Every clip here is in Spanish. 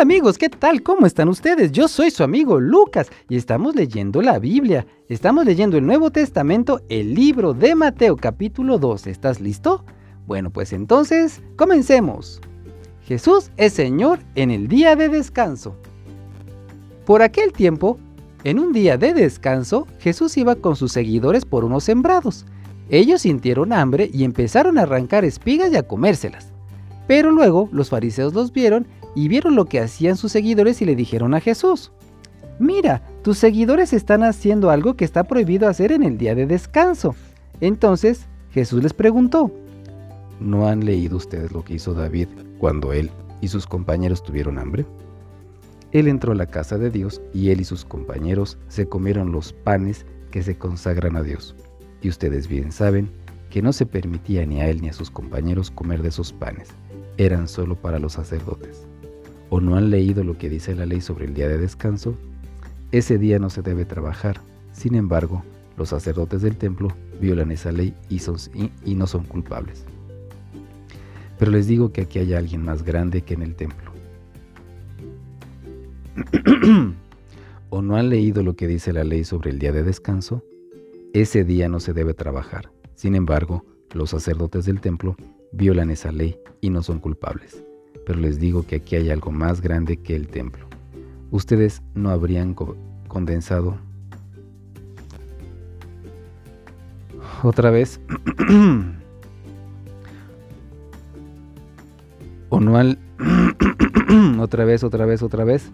Hola amigos, ¿qué tal? ¿Cómo están ustedes? Yo soy su amigo Lucas y estamos leyendo la Biblia. Estamos leyendo el Nuevo Testamento, el libro de Mateo capítulo 2. ¿Estás listo? Bueno, pues entonces, comencemos. Jesús es Señor en el día de descanso. Por aquel tiempo, en un día de descanso, Jesús iba con sus seguidores por unos sembrados. Ellos sintieron hambre y empezaron a arrancar espigas y a comérselas. Pero luego los fariseos los vieron y vieron lo que hacían sus seguidores y le dijeron a Jesús, Mira, tus seguidores están haciendo algo que está prohibido hacer en el día de descanso. Entonces Jesús les preguntó, ¿no han leído ustedes lo que hizo David cuando él y sus compañeros tuvieron hambre? Él entró a la casa de Dios y él y sus compañeros se comieron los panes que se consagran a Dios. Y ustedes bien saben que no se permitía ni a él ni a sus compañeros comer de esos panes, eran solo para los sacerdotes o no han leído lo que dice la ley sobre el día de descanso, ese día no se debe trabajar. Sin embargo, los sacerdotes del templo violan esa ley y, no son culpables. Pero les digo que aquí hay alguien más grande que en el templo. ¿O no han leído lo que dice la ley sobre el día de descanso? Ese día no se debe trabajar. Sin embargo, los sacerdotes del templo violan esa ley y no son culpables pero les digo que aquí hay algo más grande que el templo. Ustedes no habrían condensado otra vez o no al otra vez, otra vez, otra vez.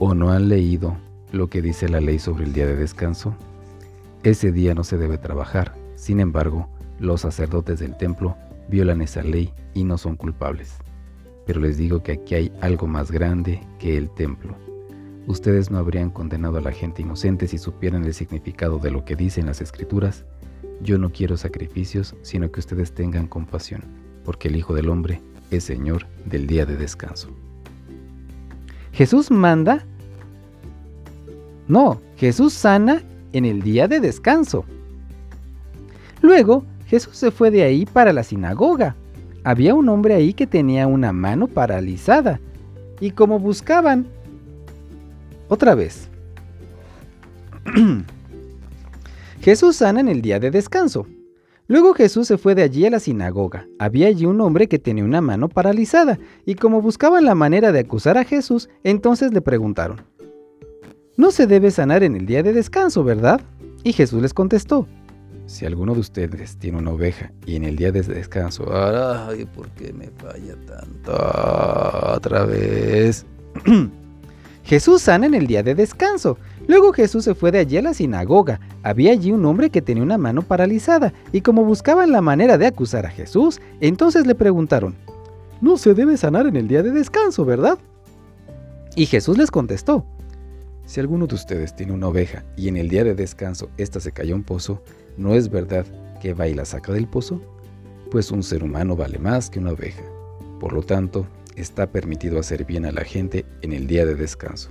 ¿O no han leído lo que dice la ley sobre el día de descanso? Ese día no se debe trabajar. Sin embargo, los sacerdotes del templo violan esa ley y no son culpables. Pero les digo que aquí hay algo más grande que el templo. Ustedes no habrían condenado a la gente inocente si supieran el significado de lo que dicen las escrituras. Yo no quiero sacrificios, sino que ustedes tengan compasión, porque el Hijo del Hombre es Señor del día de descanso. Jesús manda... No, Jesús sana en el día de descanso. Luego, Jesús se fue de ahí para la sinagoga. Había un hombre ahí que tenía una mano paralizada. Y como buscaban... Otra vez. Jesús sana en el día de descanso. Luego Jesús se fue de allí a la sinagoga. Había allí un hombre que tenía una mano paralizada, y como buscaban la manera de acusar a Jesús, entonces le preguntaron, No se debe sanar en el día de descanso, ¿verdad? Y Jesús les contestó, si alguno de ustedes tiene una oveja y en el día de descanso, ay, ¿por qué me falla tanto? Otra vez. Jesús sana en el día de descanso. Luego Jesús se fue de allí a la sinagoga. Había allí un hombre que tenía una mano paralizada, y como buscaban la manera de acusar a Jesús, entonces le preguntaron, No se debe sanar en el día de descanso, ¿verdad? Y Jesús les contestó, Si alguno de ustedes tiene una oveja y en el día de descanso ésta se cayó a un pozo, ¿No es verdad que va y la saca del pozo? Pues un ser humano vale más que una oveja. Por lo tanto, está permitido hacer bien a la gente en el día de descanso.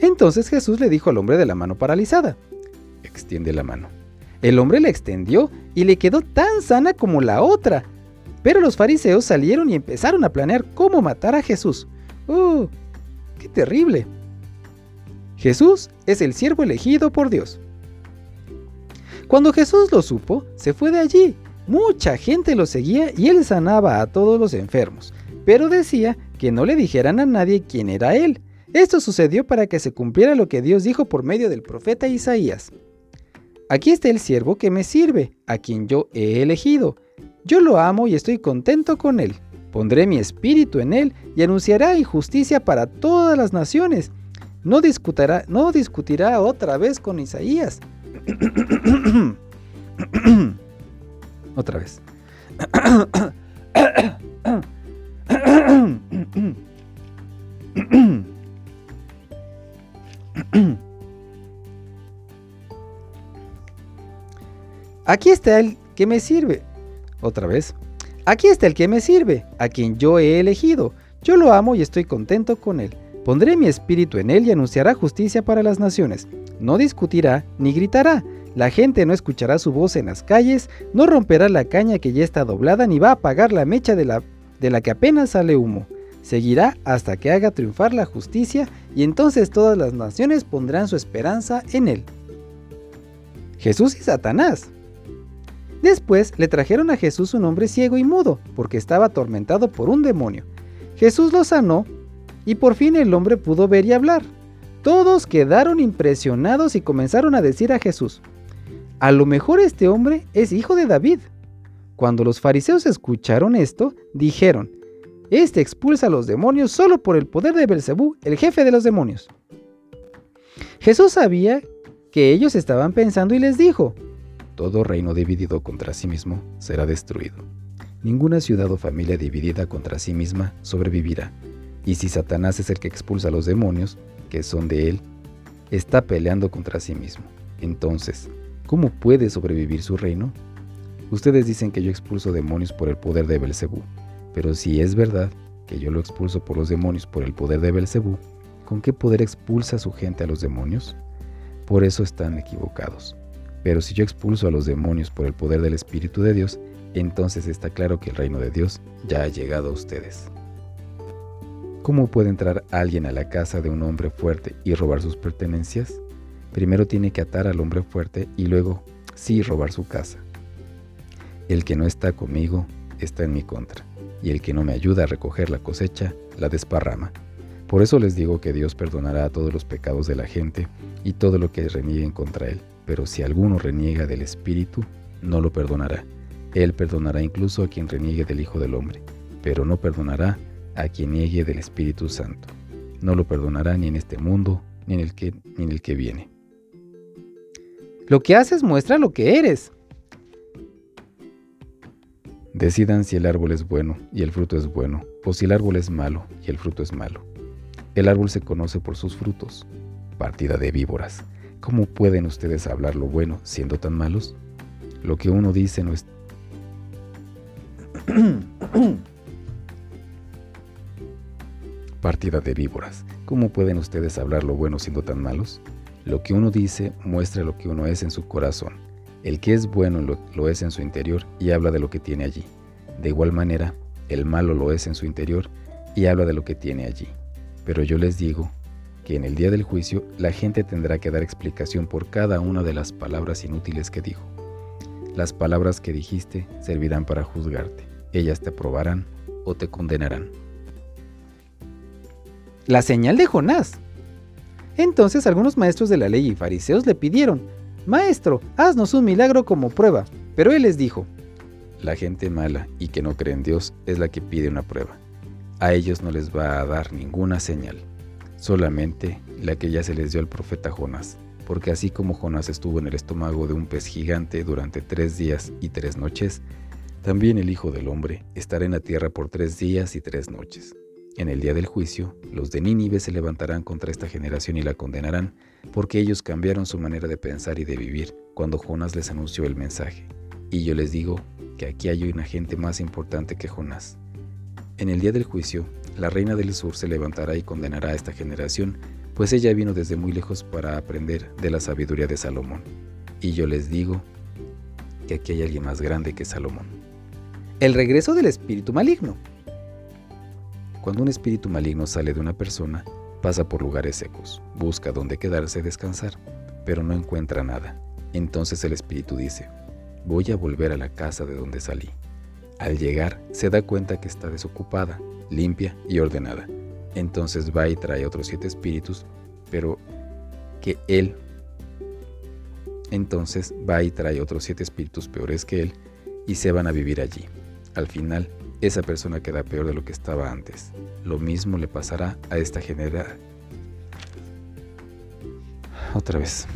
Entonces Jesús le dijo al hombre de la mano paralizada, extiende la mano. El hombre la extendió y le quedó tan sana como la otra. Pero los fariseos salieron y empezaron a planear cómo matar a Jesús. ¡Oh! ¡Qué terrible! Jesús es el siervo elegido por Dios. Cuando Jesús lo supo, se fue de allí. Mucha gente lo seguía y él sanaba a todos los enfermos, pero decía que no le dijeran a nadie quién era él. Esto sucedió para que se cumpliera lo que Dios dijo por medio del profeta Isaías. Aquí está el siervo que me sirve, a quien yo he elegido. Yo lo amo y estoy contento con él. Pondré mi espíritu en él y anunciará injusticia para todas las naciones. No discutirá, no discutirá otra vez con Isaías, Otra vez. Aquí está el que me sirve. Otra vez. Aquí está el que me sirve, a quien yo he elegido. Yo lo amo y estoy contento con él. Pondré mi espíritu en él y anunciará justicia para las naciones. No discutirá ni gritará. La gente no escuchará su voz en las calles, no romperá la caña que ya está doblada, ni va a apagar la mecha de la, de la que apenas sale humo. Seguirá hasta que haga triunfar la justicia y entonces todas las naciones pondrán su esperanza en él. Jesús y Satanás. Después le trajeron a Jesús un hombre ciego y mudo, porque estaba atormentado por un demonio. Jesús lo sanó y por fin el hombre pudo ver y hablar. Todos quedaron impresionados y comenzaron a decir a Jesús, a lo mejor este hombre es hijo de David. Cuando los fariseos escucharon esto, dijeron, Este expulsa a los demonios solo por el poder de Belcebú, el jefe de los demonios. Jesús sabía que ellos estaban pensando y les dijo, Todo reino dividido contra sí mismo será destruido. Ninguna ciudad o familia dividida contra sí misma sobrevivirá. Y si Satanás es el que expulsa a los demonios, que son de él, está peleando contra sí mismo. Entonces, ¿cómo puede sobrevivir su reino? Ustedes dicen que yo expulso demonios por el poder de Belcebú, pero si es verdad que yo lo expulso por los demonios por el poder de Belcebú, ¿con qué poder expulsa su gente a los demonios? Por eso están equivocados. Pero si yo expulso a los demonios por el poder del Espíritu de Dios, entonces está claro que el reino de Dios ya ha llegado a ustedes. ¿Cómo puede entrar alguien a la casa de un hombre fuerte y robar sus pertenencias? Primero tiene que atar al hombre fuerte y luego sí robar su casa. El que no está conmigo está en mi contra, y el que no me ayuda a recoger la cosecha la desparrama. Por eso les digo que Dios perdonará todos los pecados de la gente y todo lo que renieguen contra Él, pero si alguno reniega del Espíritu, no lo perdonará. Él perdonará incluso a quien reniegue del Hijo del Hombre, pero no perdonará a quien niegue del Espíritu Santo. No lo perdonará ni en este mundo, ni en el que, ni en el que viene. Lo que haces muestra lo que eres. Decidan si el árbol es bueno y el fruto es bueno, o si el árbol es malo y el fruto es malo. El árbol se conoce por sus frutos. Partida de víboras. ¿Cómo pueden ustedes hablar lo bueno siendo tan malos? Lo que uno dice no es... Partida de víboras. ¿Cómo pueden ustedes hablar lo bueno siendo tan malos? Lo que uno dice muestra lo que uno es en su corazón. El que es bueno lo, es en su interior y habla de lo que tiene allí. De igual manera, el malo lo es en su interior y habla de lo que tiene allí. Pero yo les digo que en el día del juicio la gente tendrá que dar explicación por cada una de las palabras inútiles que dijo. Las palabras que dijiste servirán para juzgarte. Ellas te aprobarán o te condenarán. La señal de Jonás. Entonces algunos maestros de la ley y fariseos le pidieron, Maestro, haznos un milagro como prueba. Pero él les dijo, La gente mala y que no cree en Dios es la que pide una prueba. A ellos no les va a dar ninguna señal, solamente la que ya se les dio al profeta Jonás, porque así como Jonás estuvo en el estómago de un pez gigante durante tres días y tres noches, también el Hijo del Hombre estará en la tierra por tres días y tres noches. En el día del juicio, los de Nínive se levantarán contra esta generación y la condenarán, porque ellos cambiaron su manera de pensar y de vivir cuando Jonás les anunció el mensaje. Y yo les digo que aquí hay una gente más importante que Jonás. En el día del juicio, la reina del sur se levantará y condenará a esta generación, pues ella vino desde muy lejos para aprender de la sabiduría de Salomón. Y yo les digo que aquí hay alguien más grande que Salomón. El regreso del espíritu maligno. Cuando un espíritu maligno sale de una persona, pasa por lugares secos, busca dónde quedarse y descansar, pero no encuentra nada. Entonces el espíritu dice, voy a volver a la casa de donde salí. Al llegar, se da cuenta que está desocupada, limpia y ordenada. Entonces va y trae otros siete espíritus, pero que él... Entonces va y trae otros siete espíritus peores que él y se van a vivir allí. Al final, esa persona queda peor de lo que estaba antes. Lo mismo le pasará a esta genera. Otra vez.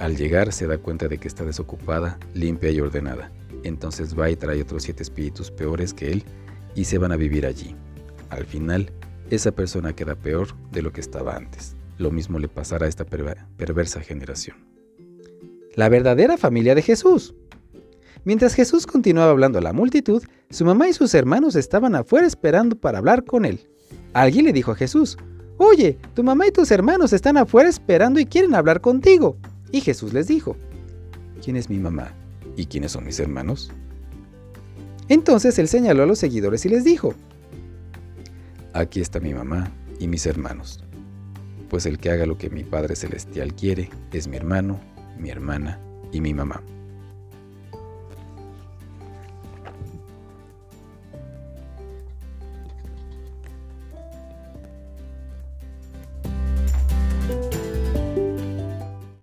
Al llegar se da cuenta de que está desocupada, limpia y ordenada. Entonces va y trae otros siete espíritus peores que él y se van a vivir allí. Al final, esa persona queda peor de lo que estaba antes. Lo mismo le pasará a esta perversa generación. La verdadera familia de Jesús. Mientras Jesús continuaba hablando a la multitud, su mamá y sus hermanos estaban afuera esperando para hablar con él. Alguien le dijo a Jesús, Oye, tu mamá y tus hermanos están afuera esperando y quieren hablar contigo. Y Jesús les dijo, ¿quién es mi mamá y quiénes son mis hermanos? Entonces él señaló a los seguidores y les dijo, aquí está mi mamá y mis hermanos, pues el que haga lo que mi Padre Celestial quiere es mi hermano, mi hermana y mi mamá.